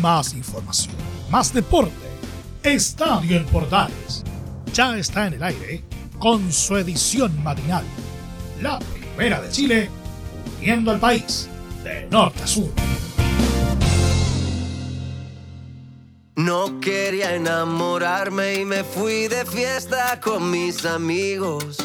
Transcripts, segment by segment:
Más información, más deporte. Estadio en Portales. Ya está en el aire con su edición matinal. La primera de Chile, uniendo al país de norte a sur. No quería enamorarme y me fui de fiesta con mis amigos.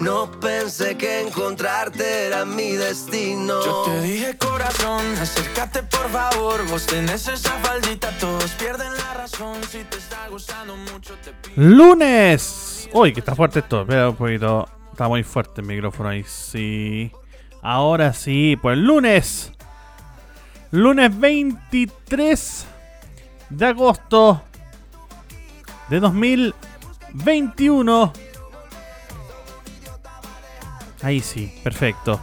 No pensé que encontrarte era mi destino. Yo te dije corazón, acércate por favor. Vos tenés esa faldita, todos pierden la razón. Si te está gustando mucho, te pido. Lunes. Uy, que está fuerte esto. Espera un poquito. Está muy fuerte el micrófono ahí. Sí. Ahora sí, pues lunes. Lunes 23 de agosto de 2021. Ahí sí, perfecto.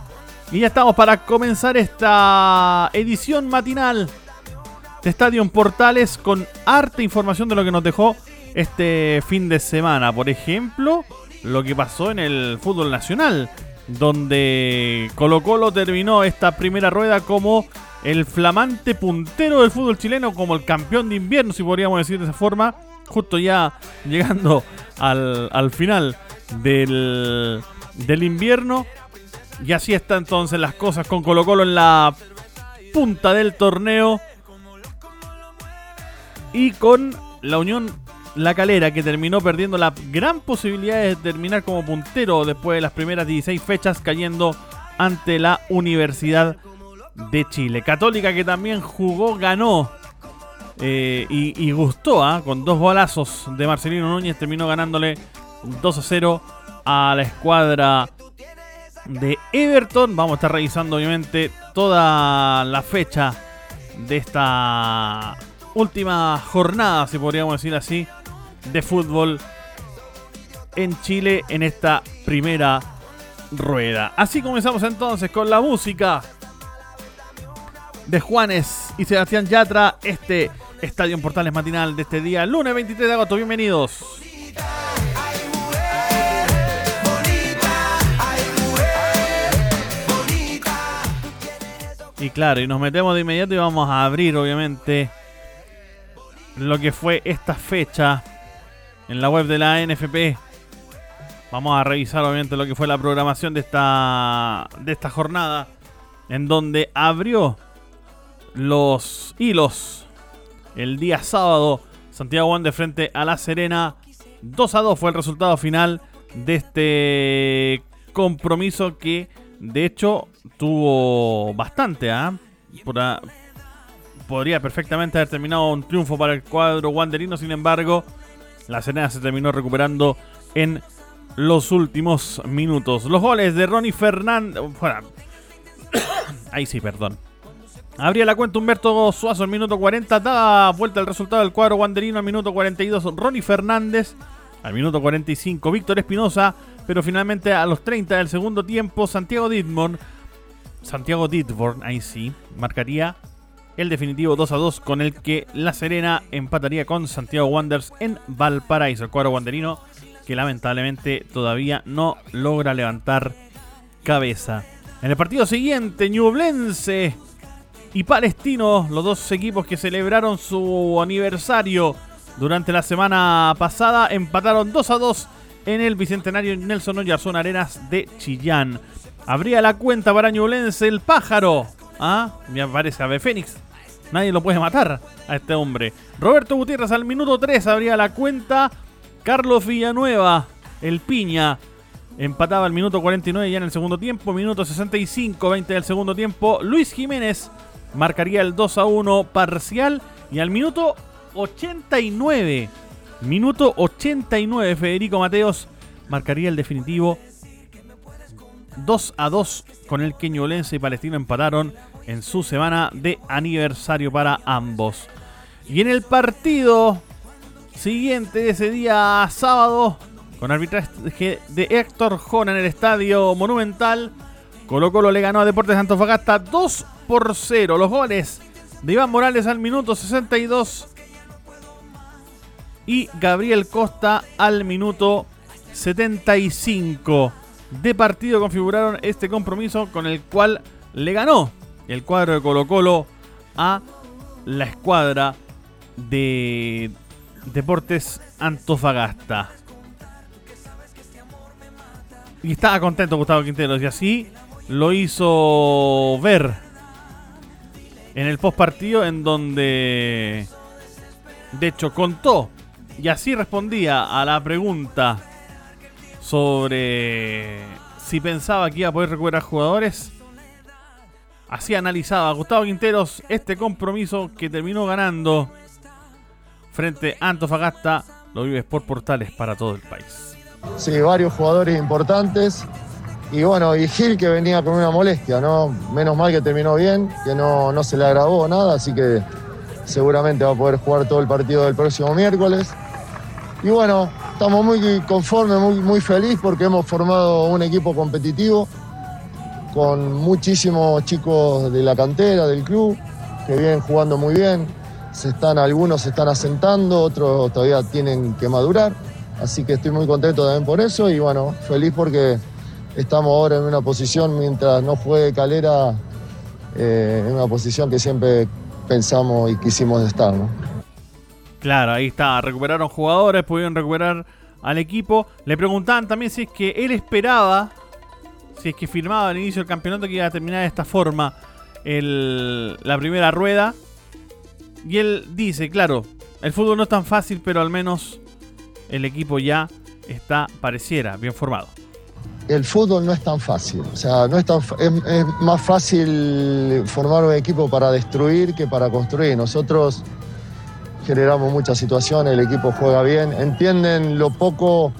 Y ya estamos para comenzar esta edición matinal de Estadio en Portales con harta información de lo que nos dejó este fin de semana. Por ejemplo, lo que pasó en el fútbol nacional, donde Colo Colo terminó esta primera rueda como el flamante puntero del fútbol chileno, como el campeón de invierno, si podríamos decir de esa forma, justo ya llegando al, al final del, del invierno. Y así están entonces las cosas con Colo Colo en la punta del torneo. Y con la Unión La Calera que terminó perdiendo la gran posibilidad de terminar como puntero después de las primeras 16 fechas cayendo ante la Universidad de Chile. Católica que también jugó, ganó eh, y, y gustó ¿ah? con dos golazos de Marcelino Núñez. Terminó ganándole 2 a 0 a la escuadra de Everton. Vamos a estar revisando obviamente toda la fecha de esta última jornada, si podríamos decir así, de fútbol en Chile en esta primera rueda. Así comenzamos entonces con la música de Juanes y Sebastián Yatra, este Estadio en Portales matinal de este día, lunes 23 de agosto. Bienvenidos. Y claro, y nos metemos de inmediato y vamos a abrir, obviamente, lo que fue esta fecha en la web de la NFP. Vamos a revisar, obviamente, lo que fue la programación de esta, de esta jornada, en donde abrió los hilos el día sábado. Santiago Wander frente a La Serena. 2 a 2 fue el resultado final de este compromiso que de hecho tuvo bastante. ¿ah? A- podría perfectamente haber terminado un triunfo para el cuadro wanderino. Sin embargo, La Serena se terminó recuperando en los últimos minutos. Los goles de Ronnie Fernández. Ahí sí, perdón. Abría la cuenta Humberto Suazo al minuto 40. Da vuelta el resultado del cuadro wanderino al minuto 42. Ronnie Fernández al minuto 45. Víctor Espinosa. Pero finalmente a los 30 del segundo tiempo, Santiago Ditmon. Santiago Ditborn, ahí sí, marcaría el definitivo 2 a 2 con el que La Serena empataría con Santiago Wanderers en Valparaíso. El cuadro wanderino que lamentablemente todavía no logra levantar cabeza. En el partido siguiente, Ñublense y Palestino, los dos equipos que celebraron su aniversario durante la semana pasada, empataron 2 a 2 en el Bicentenario Nelson Oyarzún Arenas de Chillán. Abría la cuenta para Ñublense el pájaro. Ah, me aparece Ave Fénix. Nadie lo puede matar a este hombre. Roberto Gutiérrez al minuto 3 abría la cuenta. Carlos Villanueva, el piña, empataba al minuto 49 ya en el segundo tiempo. Minuto 65, 20 del segundo tiempo. Luis Jiménez marcaría el 2 a 1 parcial. Y al minuto 89, minuto 89, Federico Mateos marcaría el definitivo 2 a 2 con el que Ñublense y Palestino empataron en su semana de aniversario para ambos. Y en el partido siguiente de ese día sábado, con arbitraje de Héctor Jona en el estadio Monumental, Colo Colo le ganó a Deportes Antofagasta 2 por 0. Los goles de Iván Morales al minuto 62 y Gabriel Costa al minuto 75 de partido configuraron este compromiso con el cual le ganó el cuadro de Colo Colo a la escuadra de Deportes Antofagasta. Y estaba contento Gustavo Quinteros y así lo hizo ver en el post partido en donde de hecho contó y así respondía a la pregunta sobre si pensaba que iba a poder recuperar jugadores. Así analizaba Gustavo Quinteros este compromiso que terminó ganando frente a Antofagasta. Lo vives por portales para todo el país. Sí, varios jugadores importantes. Y bueno, y Gil que venía con una molestia, ¿no? Menos mal que terminó bien, que no, no se le agravó nada, así que seguramente va a poder jugar todo el partido del próximo miércoles. Y bueno, estamos muy conformes, muy, muy felices porque hemos formado un equipo competitivo con muchísimos chicos de la cantera, del club, que vienen jugando muy bien. Se están, algunos se están asentando, otros todavía tienen que madurar. Así que estoy muy contento también por eso y bueno, feliz porque estamos ahora en una posición, mientras no juegue Calera, eh, en una posición que siempre pensamos y quisimos estar. Claro, ahí está, recuperaron jugadores, pudieron recuperar al equipo. Le preguntaban también si es que él esperaba, si es que firmaba al inicio del campeonato que iba a terminar de esta forma la primera rueda. Y él dice, claro, el fútbol no es tan fácil, pero al menos el equipo ya está, pareciera, bien formado. El fútbol no es tan fácil, o sea, no es, tan, es, más fácil formar un equipo para destruir que para construir. Nosotros generamos muchas situaciones, el equipo juega bien, entienden lo poco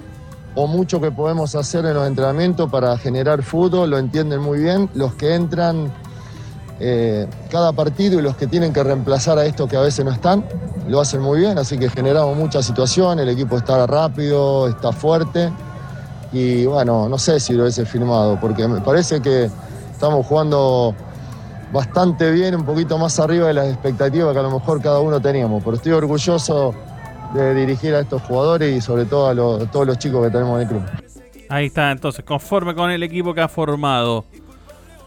o mucho que podemos hacer en los entrenamientos para generar fútbol, lo entienden muy bien. Los que entran eh, cada partido y los que tienen que reemplazar a estos que a veces no están, lo hacen muy bien, así que generamos muchas situaciones, el equipo está rápido, está fuerte y bueno, no sé si lo hubiese firmado, porque me parece que estamos jugando bastante bien, un poquito más arriba de las expectativas que a lo mejor cada uno teníamos, pero estoy orgulloso de dirigir a estos jugadores y sobre todo a, todos los chicos que tenemos en el club. Ahí está, entonces, conforme con el equipo que ha formado.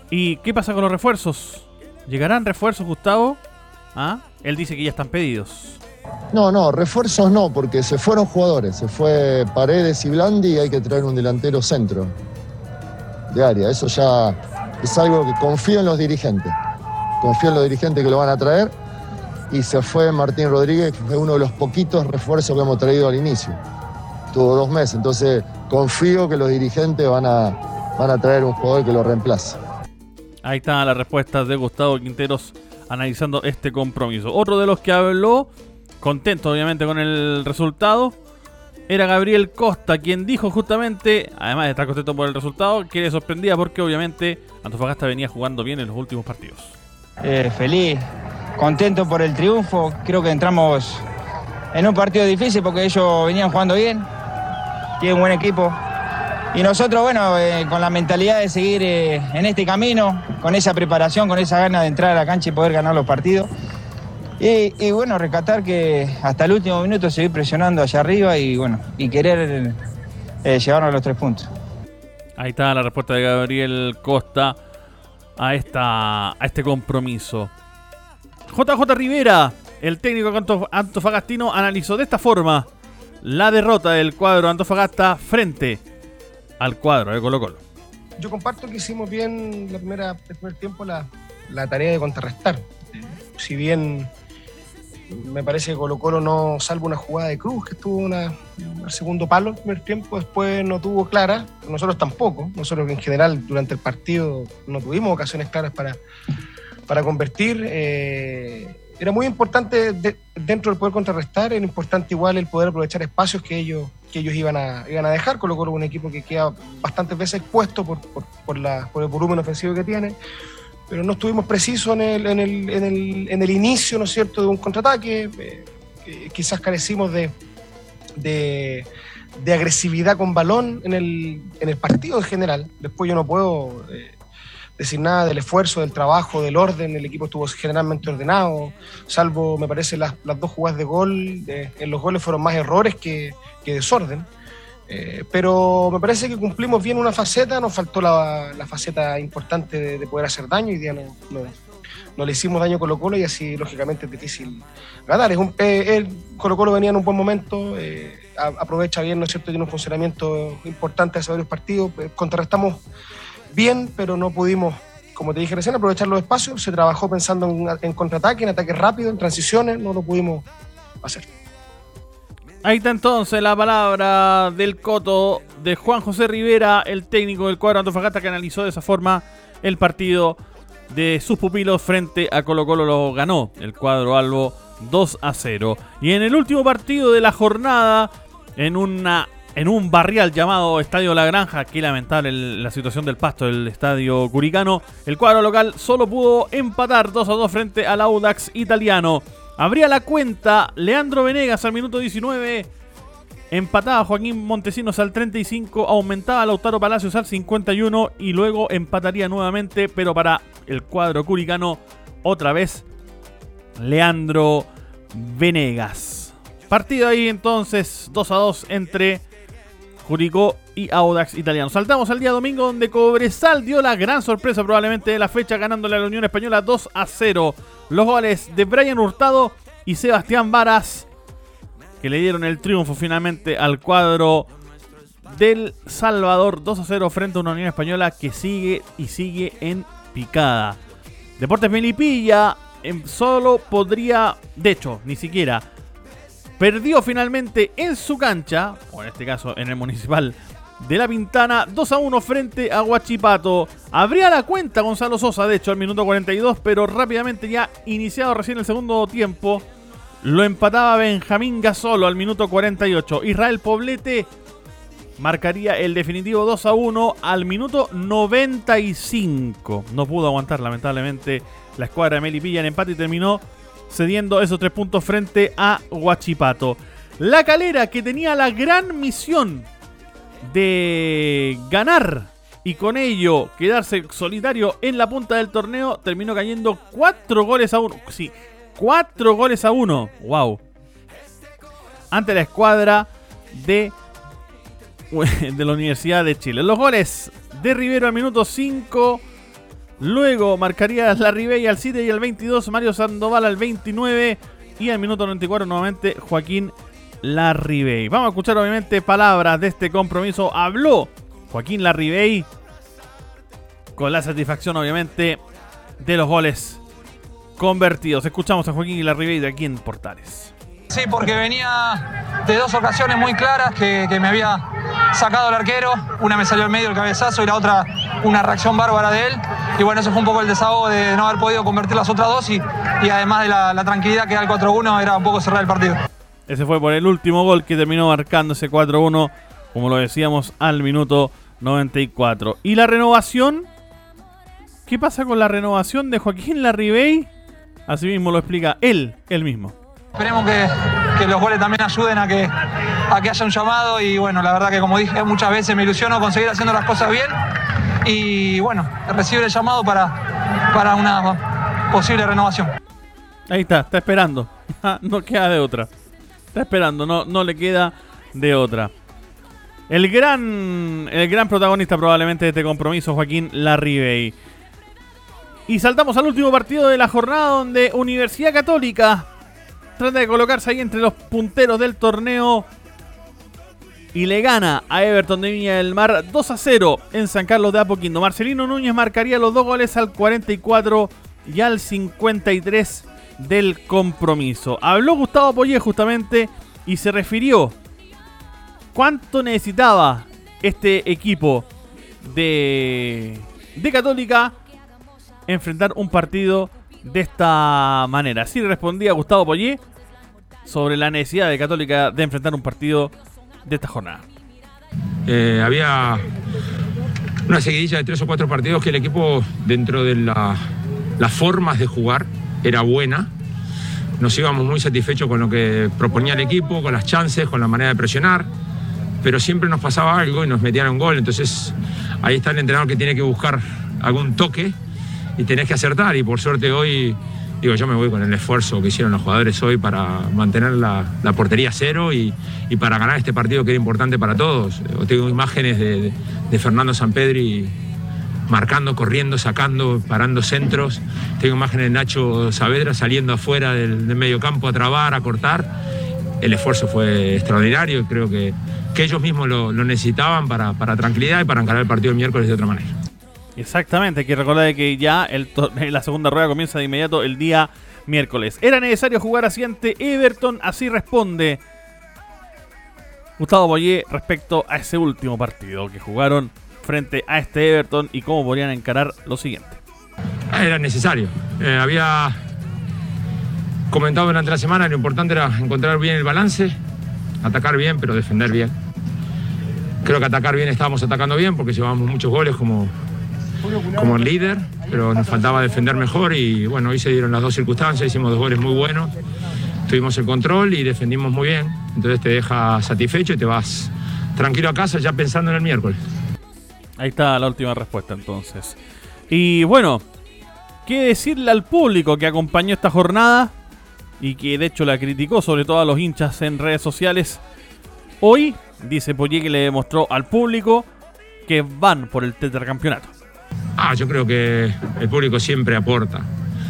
¿Y qué pasa con los refuerzos? ¿Llegarán refuerzos, Gustavo? ¿Ah? Él dice que ya están pedidos. No, no, refuerzos no, porque se fueron jugadores. Se fue Paredes y Blandi y hay que traer un delantero centro de área. Eso ya es algo que confío en los dirigentes. Confío en los dirigentes que lo van a traer. Y se fue Martín Rodríguez, que fue uno de los poquitos refuerzos que hemos traído al inicio. Tuvo dos meses. Entonces confío que los dirigentes van a, van a traer un jugador que lo reemplace. Ahí está la respuesta de Gustavo Quinteros analizando este compromiso. Otro de los que habló, contento obviamente con el resultado, era Gabriel Costa, quien dijo justamente, además de estar contento por el resultado, que le sorprendía porque obviamente Antofagasta venía jugando bien en los últimos partidos. Eh, feliz, contento por el triunfo. Creo que entramos en un partido difícil porque ellos venían jugando bien. Tienen un buen equipo. Y nosotros, bueno, eh, con la mentalidad de seguir eh, en este camino, con esa preparación, con esa gana de entrar a la cancha y poder ganar los partidos. Y, bueno, rescatar que hasta el último minuto seguir presionando allá arriba y bueno, y querer eh, llevarnos los tres puntos. Ahí está la respuesta de Gabriel Costa a, esta, a este compromiso. JJ Rivera, el técnico antofagastino, analizó de esta forma la derrota del cuadro Antofagasta frente al cuadro de Colo Colo. Yo comparto que hicimos bien la primera, el primer tiempo la, tarea de contrarrestar. Si bien me parece que Colo Colo no, salvo una jugada de Cruz que estuvo una, segundo palo primer tiempo, después no tuvo clara, nosotros tampoco, nosotros en general durante el partido no tuvimos ocasiones claras para, para convertir. Eh, era muy importante dentro del poder contrarrestar, era importante igual el poder aprovechar espacios que ellos, que ellos iban, a, iban a dejar. Colo Colo un equipo que queda bastantes veces expuesto por, por, la, por el volumen ofensivo que tiene, pero no estuvimos precisos en el, en el, en el, en el inicio, ¿no es cierto?, de un contraataque. Eh, quizás carecimos de, de, de, agresividad con balón en el, en el partido en general. Después yo no puedo... Eh, decir nada del esfuerzo, del trabajo, del orden. El equipo estuvo generalmente ordenado, salvo, me parece, las, dos jugadas de gol. en los goles fueron más errores que, desorden. Eh, pero me parece que cumplimos bien una faceta, nos faltó la, faceta importante de, poder hacer daño. y día no, no le hicimos daño a Colo Colo y así lógicamente es difícil ganar. Es un, eh, Colo Colo venía en un buen momento, eh, aprovecha bien, ¿no es cierto? Tiene un funcionamiento importante hace varios partidos, eh, contrarrestamos bien, pero no pudimos, como te dije recién, aprovechar los espacios, se trabajó pensando en, en contraataque, en ataques rápidos, en transiciones, no lo pudimos hacer. Ahí está entonces la palabra del coto de Juan José Rivera, el técnico del cuadro Antofagasta que analizó de esa forma el partido de sus pupilos frente a Colo Colo lo ganó el cuadro Albo 2 a 0. Y en el último partido de la jornada, en una en un barrial llamado Estadio La Granja, qué lamentable la situación del pasto del Estadio Curicano, el cuadro local solo pudo empatar 2 a 2 frente al Audax italiano. Abría la cuenta Leandro Venegas al minuto 19. Empataba Joaquín Montesinos al 35, aumentaba Lautaro Palacios al 51 y luego empataría nuevamente, pero para el cuadro curicano otra vez Leandro Venegas. Partido ahí entonces 2 a 2 entre Curicó y Audax Italiano. Saltamos al día domingo donde Cobresal dio la gran sorpresa probablemente de la fecha ganándole a la Unión Española 2 a 0. Los goles de Brian Hurtado y Sebastián Varas que le dieron el triunfo finalmente al cuadro del Salvador 2 a 0 frente a una Unión Española que sigue y sigue en picada. Deportes Melipilla em, solo podría, de hecho, ni siquiera perdió finalmente en su cancha, o en este caso en el municipal de La Pintana, 2 a 1 frente a Huachipato. Abría la cuenta Gonzalo Sosa, de hecho, al minuto 42, pero rápidamente ya iniciado recién el segundo tiempo, lo empataba Benjamín Gasolo al minuto 48. Israel Poblete marcaría el definitivo 2 a 1 al minuto 95. No pudo aguantar, lamentablemente, la escuadra de Melipilla en empate y terminó cediendo esos tres puntos frente a Huachipato. La calera que tenía la gran misión de ganar y con ello quedarse solitario en la punta del torneo, terminó cayendo 4 goles a 1. Sí, 4 goles a 1. Wow. Ante la escuadra de, de la Universidad de Chile. Los goles de Rivero al minuto 5. Luego marcaría la Ribey al 7 y al 22. Mario Sandoval al 29. Y al minuto 94 nuevamente Joaquín Larribey. Vamos a escuchar obviamente palabras de este compromiso. Habló Joaquín Larribey con la satisfacción obviamente de los goles convertidos. Escuchamos a Joaquín Larribey de aquí en Portales. Sí, porque venía de dos ocasiones muy claras que, me había sacado el arquero. Una me salió al medio el cabezazo y la otra una reacción bárbara de él. Y bueno, eso fue un poco el desahogo de no haber podido convertir las otras dos y, y además de la, la tranquilidad que da el 4-1 era un poco cerrar el partido. Ese fue por el último gol que terminó marcando ese 4-1, como lo decíamos, al minuto 94. ¿Y la renovación? ¿Qué pasa con la renovación de Joaquín Larribey? Así mismo lo explica él, él mismo. Esperemos que, los goles también ayuden a que, a que haya un llamado y bueno, la verdad que como dije muchas veces me ilusiono con seguir haciendo las cosas bien y bueno, recibir el llamado para, para una posible renovación. Ahí está, está esperando. no queda de otra. Está esperando, no, no le queda de otra. El gran, el gran protagonista probablemente de este compromiso, Joaquín Larribey. Y saltamos al último partido de la jornada donde Universidad Católica trata de colocarse ahí entre los punteros del torneo y le gana a Everton de Viña del Mar 2 a 0 en San Carlos de Apoquindo. Marcelino Núñez marcaría los dos goles al 44 y al 53 del compromiso. Habló Gustavo Poyé justamente y se refirió cuánto necesitaba este equipo de, de Católica enfrentar un partido de esta manera. Así respondía Gustavo Poyé sobre la necesidad de Católica de enfrentar un partido de esta jornada. Eh, había una seguidilla de tres o cuatro partidos que el equipo, dentro de la- las formas de jugar, era buena. Nos íbamos muy satisfechos con lo que proponía el equipo, con las chances, con la manera de presionar, pero siempre nos pasaba algo y nos metían un gol. Entonces ahí está el entrenador que tiene que buscar algún toque y tenés que acertar. Y por suerte hoy, digo, yo me voy con el esfuerzo que hicieron los jugadores hoy para mantener la, portería cero y, y para ganar este partido que era importante para todos. Eh, Tengo imágenes de, de- de Fernando Sampedri marcando, corriendo, sacando, parando centros. Tengo imágenes de Nacho Saavedra saliendo afuera del, del medio campo a trabar, a cortar. El esfuerzo fue extraordinario y creo que, que ellos mismos lo, lo necesitaban para, para tranquilidad y para encarar el partido el miércoles de otra manera. Exactamente, hay que recordar que ya la segunda rueda comienza de inmediato el día miércoles. ¿Era necesario jugar así ante Everton? Así responde Gustavo Boyé respecto a ese último partido que jugaron frente a este Everton y cómo podrían encarar lo siguiente. Ah, Era necesario. Eh, había comentado durante la semana lo importante era encontrar bien el balance, atacar bien, pero defender bien. Creo que atacar bien estábamos atacando bien porque llevábamos muchos goles como, como líder, pero nos faltaba defender mejor y bueno, hoy se dieron las dos circunstancias, hicimos dos goles muy buenos, tuvimos el control y defendimos muy bien, entonces te deja satisfecho y te vas tranquilo a casa ya pensando en el miércoles. Ahí está la última respuesta entonces. Y bueno, ¿qué decirle al público que acompañó esta jornada? Y que de hecho la criticó, sobre todo a los hinchas en redes sociales. Hoy, dice Poyé que le demostró al público que van por el tetracampeonato. Ah, yo creo que el público siempre aporta,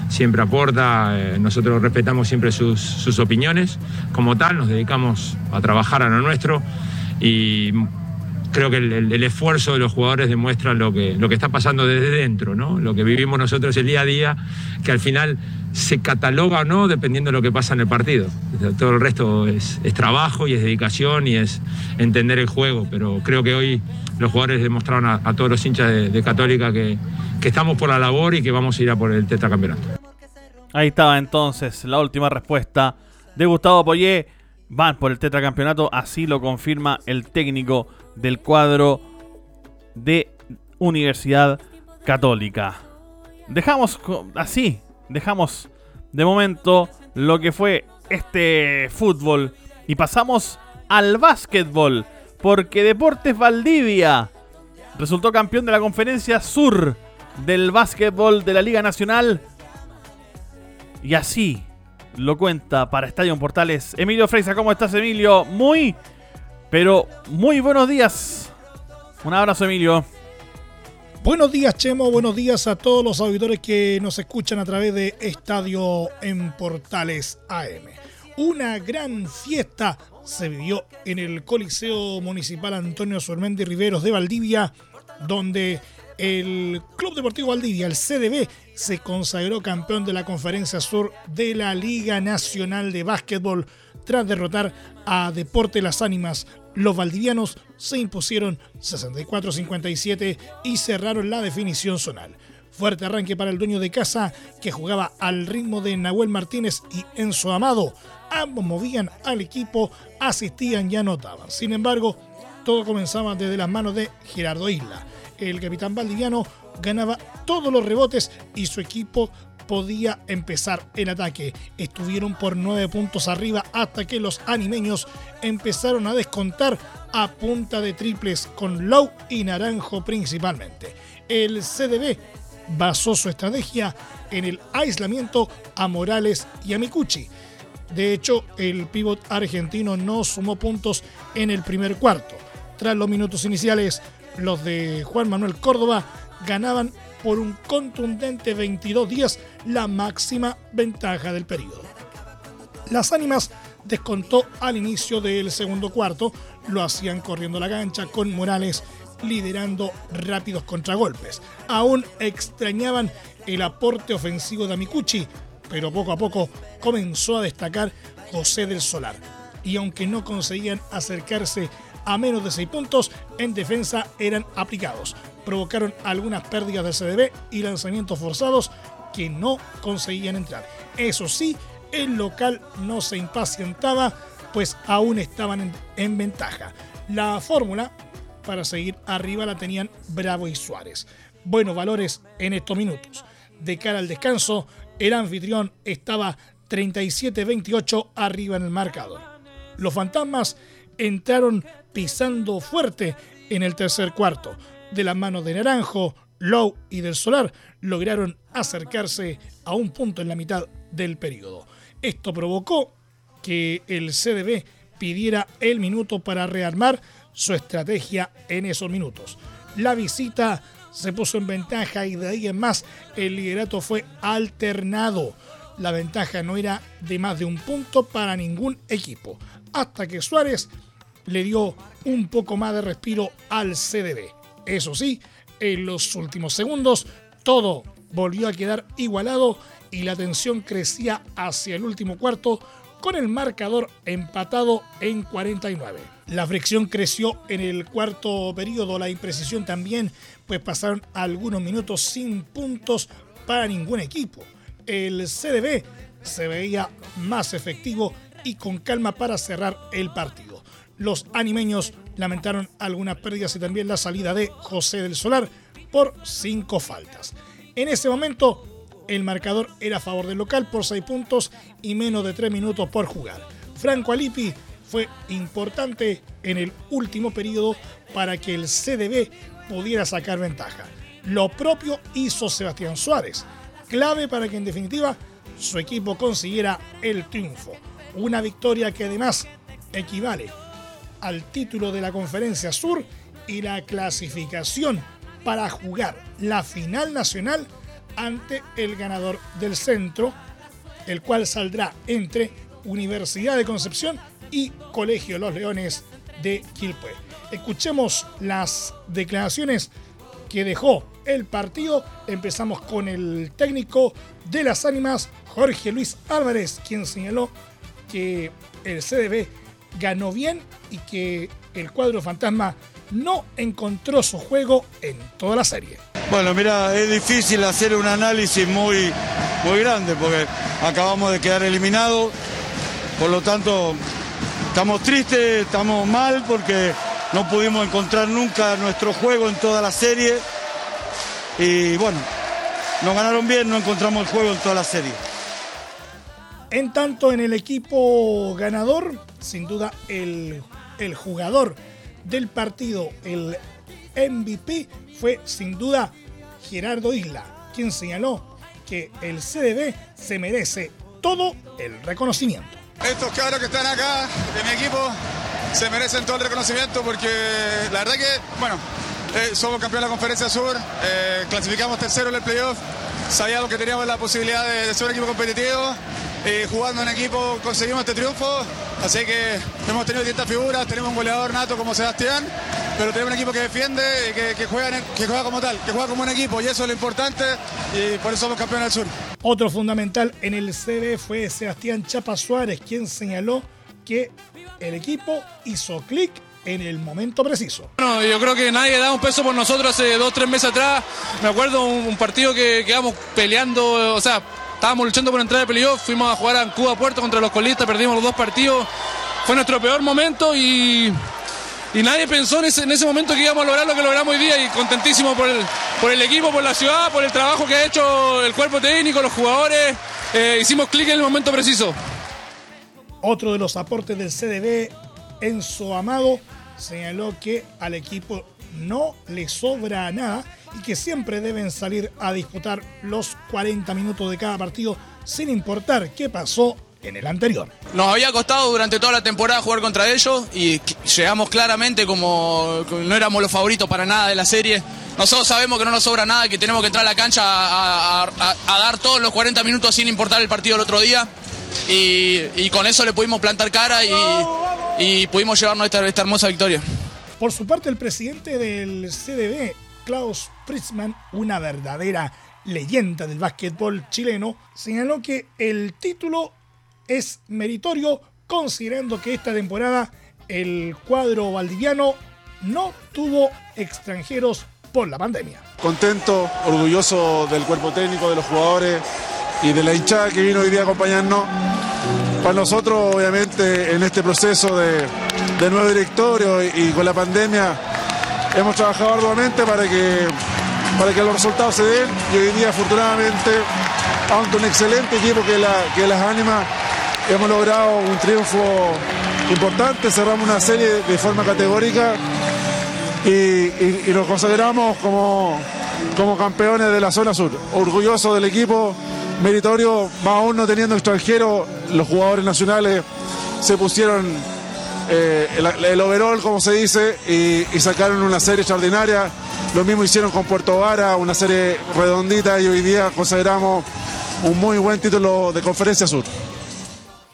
siempre aporta, eh, nosotros respetamos siempre sus, opiniones, como tal nos dedicamos a trabajar a lo nuestro y creo que el, esfuerzo de los jugadores demuestra lo que, lo que está pasando desde dentro, ¿no? lo que vivimos nosotros el día a día, que al final se cataloga o no dependiendo de lo que pasa en el partido. Todo el resto es, es trabajo y es dedicación y es entender el juego, pero creo que hoy los jugadores demostraron a, todos los hinchas de, Católica que, que estamos por la labor y que vamos a ir a por el tetracampeonato. Ahí estaba entonces la última respuesta de Gustavo Poyé. Van por el tetracampeonato, así lo confirma el técnico del cuadro de Universidad Católica. Dejamos así, dejamos de momento lo que fue este fútbol y pasamos al básquetbol, porque Deportes Valdivia resultó campeón de la conferencia sur del básquetbol de la Liga Nacional y así lo cuenta para Estadio Portales Emilio Freisa. ¿Cómo estás, Emilio? Muy, pero muy buenos días. Un abrazo, Emilio. Buenos días, Chemo. Buenos días a todos los auditores que nos escuchan a través de Estadio en Portales AM. Una gran fiesta se vivió en el Coliseo Municipal Antonio Surmendi Riveros de Valdivia, donde el Club Deportivo Valdivia, el CDB, se consagró campeón de la Conferencia Sur de la Liga Nacional de Básquetbol tras derrotar a Deporte Las Ánimas. Los valdivianos se impusieron 64-57 y cerraron la definición zonal. Fuerte arranque para el dueño de casa que jugaba al ritmo de Nahuel Martínez y Enzo Amado. Ambos movían al equipo, asistían y anotaban. Sin embargo, todo comenzaba desde las manos de Gerardo Isla. El capitán valdiviano ganaba todos los rebotes y su equipo podía empezar el ataque. Estuvieron por nueve puntos arriba hasta que los animeños empezaron a descontar a punta de triples con Low y Naranjo principalmente. El CDB basó su estrategia en el aislamiento a Morales y a Mikuchi. De hecho, el pívot argentino no sumó puntos en el primer cuarto. Tras los minutos iniciales, los de Juan Manuel Córdoba ganaban por un contundente 22-10 la máxima ventaja del periodo. Las ánimas descontó al inicio del segundo cuarto, lo hacían corriendo la cancha con Morales liderando rápidos contragolpes. Aún extrañaban el aporte ofensivo de Amikuchi, pero poco a poco comenzó a destacar José del Solar. Y aunque no conseguían acercarse a menos de 6 puntos, en defensa eran aplicados. Provocaron algunas pérdidas del CDB y lanzamientos forzados que no conseguían entrar. Eso sí, el local no se impacientaba, pues aún estaban en ventaja. La fórmula para seguir arriba la tenían Bravo y Suárez. Buenos valores en estos minutos. De cara al descanso, el anfitrión estaba 37-28 arriba en el marcador. Los fantasmas entraron pisando fuerte en el tercer cuarto. De la mano de Naranjo, Low y del Solar lograron acercarse a un punto en la mitad del periodo. Esto provocó que el CDB pidiera el minuto para rearmar su estrategia en esos minutos. La visita se puso en ventaja y de ahí en más el liderato fue alternado. La ventaja no era de más de un punto para ningún equipo, hasta que Suárez le dio un poco más de respiro al CDB. Eso sí, en los últimos segundos todo volvió a quedar igualado y la tensión crecía hacia el último cuarto con el marcador empatado en 49. La fricción creció en el cuarto periodo, la imprecisión también, pues pasaron algunos minutos sin puntos para ningún equipo. El CDB se veía más efectivo y con calma para cerrar el partido. Los animeños lamentaron algunas pérdidas y también la salida de José del Solar por cinco faltas. En ese momento, el marcador era a favor del local por seis puntos y menos de tres minutos por jugar. Franco Alipi fue importante en el último periodo para que el CDB pudiera sacar ventaja. Lo propio hizo Sebastián Suárez, clave para que en definitiva su equipo consiguiera el triunfo. Una victoria que además equivale al título de la Conferencia Sur y la clasificación para jugar la final nacional ante el ganador del centro, el cual saldrá entre Universidad de Concepción y Colegio los Leones de Quilpue. Escuchemos las declaraciones que dejó el partido. Empezamos con el técnico de las ánimas, Jorge Luis Álvarez, quien señaló que el CDB ganó bien y que el cuadro fantasma no encontró su juego en toda la serie. Bueno, mira, es difícil hacer un análisis muy, muy grande porque acabamos de quedar eliminados. Por lo tanto, estamos tristes, estamos mal porque no pudimos encontrar nunca nuestro juego en toda la serie. Y bueno, nos ganaron bien, no encontramos el juego en toda la serie. En tanto, en el equipo ganador, sin duda el, el jugador del partido, el MVP, fue sin duda Gerardo Isla, quien señaló que el CDB se merece todo el reconocimiento. Estos cabros que están acá de mi equipo se merecen todo el reconocimiento porque la verdad que, bueno, eh, somos campeones de la Conferencia Sur, eh, clasificamos tercero en el playoff, sabíamos que teníamos la posibilidad de, de ser un equipo competitivo y jugando en equipo conseguimos este triunfo, así que hemos tenido distintas figuras, tenemos un goleador nato como Sebastián, pero tenemos un equipo que defiende y que, que juega, que juega como tal, que juega como un equipo y eso es lo importante y por eso somos campeones del sur. Otro fundamental en el CB fue Sebastián Chapa Suárez, quien señaló que el equipo hizo clic en el momento preciso. Bueno, yo creo que nadie da un peso por nosotros hace dos, tres meses atrás. Me acuerdo un, un partido que quedamos peleando, o sea, estábamos luchando por entrar de playoff, fuimos a jugar a Cuba Puerto contra los colistas, perdimos los dos partidos. Fue nuestro peor momento y, y nadie pensó en ese, en ese momento que íbamos a lograr lo que logramos hoy día y contentísimo por el, por el equipo, por la ciudad, por el trabajo que ha hecho el cuerpo técnico, los jugadores. Eh, hicimos clic en el momento preciso. Otro de los aportes del CDB, Enzo Amado, señaló que al equipo no le sobra nada y que siempre deben salir a disputar los 40 minutos de cada partido sin importar qué pasó en el anterior. Nos había costado durante toda la temporada jugar contra ellos y llegamos claramente como no éramos los favoritos para nada de la serie. Nosotros sabemos que no nos sobra nada, que tenemos que entrar a la cancha a, dar todos los 40 minutos sin importar el partido del otro día. Y, con eso le pudimos plantar cara y, pudimos llevarnos esta hermosa victoria. Por su parte, el presidente del CDB, Klaus Pritzmann, una verdadera leyenda del básquetbol chileno, señaló que el título es meritorio considerando que esta temporada el cuadro valdiviano no tuvo extranjeros por la pandemia. contento, orgulloso del cuerpo técnico, de los jugadores y de la hinchada que vino hoy día a acompañarnos. Para nosotros, obviamente, en este proceso de, de nuevo directorio y, con la pandemia, hemos trabajado arduamente para que, para que los resultados se den y hoy día, afortunadamente, aunque un excelente equipo que, la, que las anima, hemos logrado un triunfo importante, cerramos una serie de forma categórica y nos consideramos como, como campeones de la zona sur. Orgulloso del equipo, meritorio, más aún no teniendo extranjeros, los jugadores nacionales se pusieron eh, el, el, overall, como se dice, y, sacaron una serie extraordinaria. Lo mismo hicieron con Puerto Vara, una serie redondita y hoy día consideramos un muy buen título de Conferencia Sur.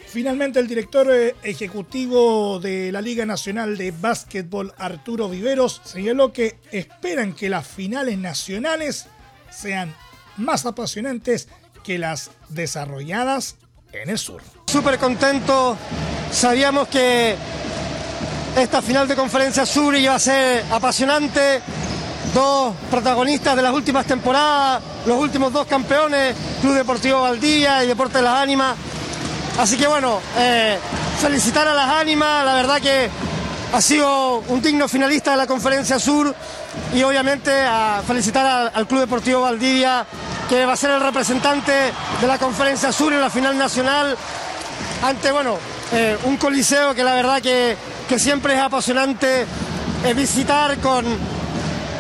Finalmente, el director eh, ejecutivo de la Liga Nacional de Básquetbol, Arturo Viveros, señaló que esperan que las finales nacionales sean más apasionantes que las desarrolladas en el sur. Súper contento, sabíamos que esta final de conferencia sur iba a ser apasionante, dos protagonistas de las últimas temporadas, los últimos dos campeones, Club Deportivo Valdía y Deporte de las Ánimas. Así que bueno, eh, felicitar a las ánimas, la verdad que ha sido un digno finalista de la Conferencia Sur. Y obviamente a felicitar al Club Deportivo Valdivia, que va a ser el representante de la Conferencia Sur en la final nacional ante, bueno, eh, un coliseo que la verdad que, que siempre es apasionante eh, visitar con,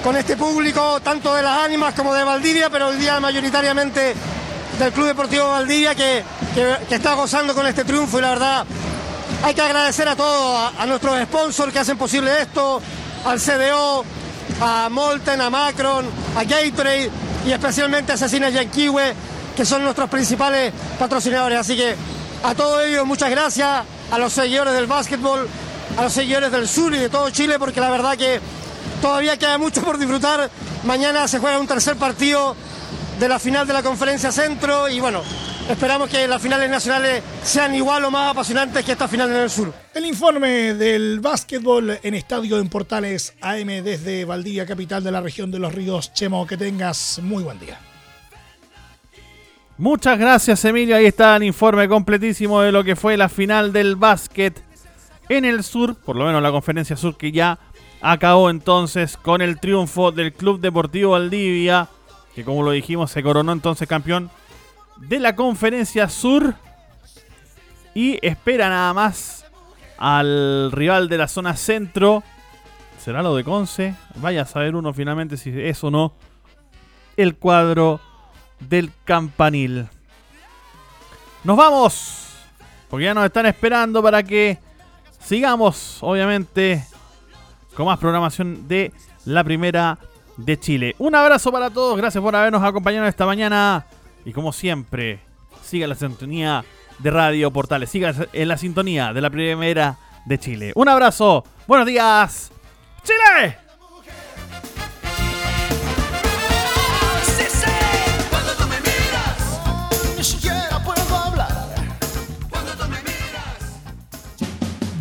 con este público, tanto de las ánimas como de Valdivia, pero hoy día mayoritariamente del Club Deportivo Valdivia que, que, está gozando con este triunfo y la verdad hay que agradecer a todos, a, nuestros sponsors que hacen posible esto, al CDO, a Molten, a Macron, a Gatorade y especialmente a Cecina Yanquiwe, que son nuestros principales patrocinadores. Así que a todos ellos muchas gracias, a los seguidores del básquetbol, a los seguidores del sur y de todo Chile, porque la verdad que todavía queda mucho por disfrutar. Mañana se juega un tercer partido de la final de la conferencia centro y bueno, esperamos que las finales nacionales sean igual o más apasionantes que esta final en el sur. El informe del básquetbol en Estadio en Portales AM desde Valdivia, capital de la región de los ríos. Chemo, que tengas muy buen día. Muchas gracias Emilio, ahí está el informe completísimo de lo que fue la final del básquet en el sur, por lo menos la conferencia sur que ya acabó entonces con el triunfo del Club Deportivo Valdivia, que como lo dijimos se coronó entonces campeón de la conferencia sur y espera nada más al rival de la zona centro. ¿Será lo de Conce? Vaya a saber uno finalmente si es o no el cuadro del campanil. Nos vamos, porque ya nos están esperando para que sigamos, obviamente, con más programación de la primera de Chile. Un abrazo para todos, gracias por habernos acompañado esta mañana. Y como siempre, siga la sintonía de Radio Portales, siga en la sintonía de la primera de Chile. Un abrazo, buenos días, Chile.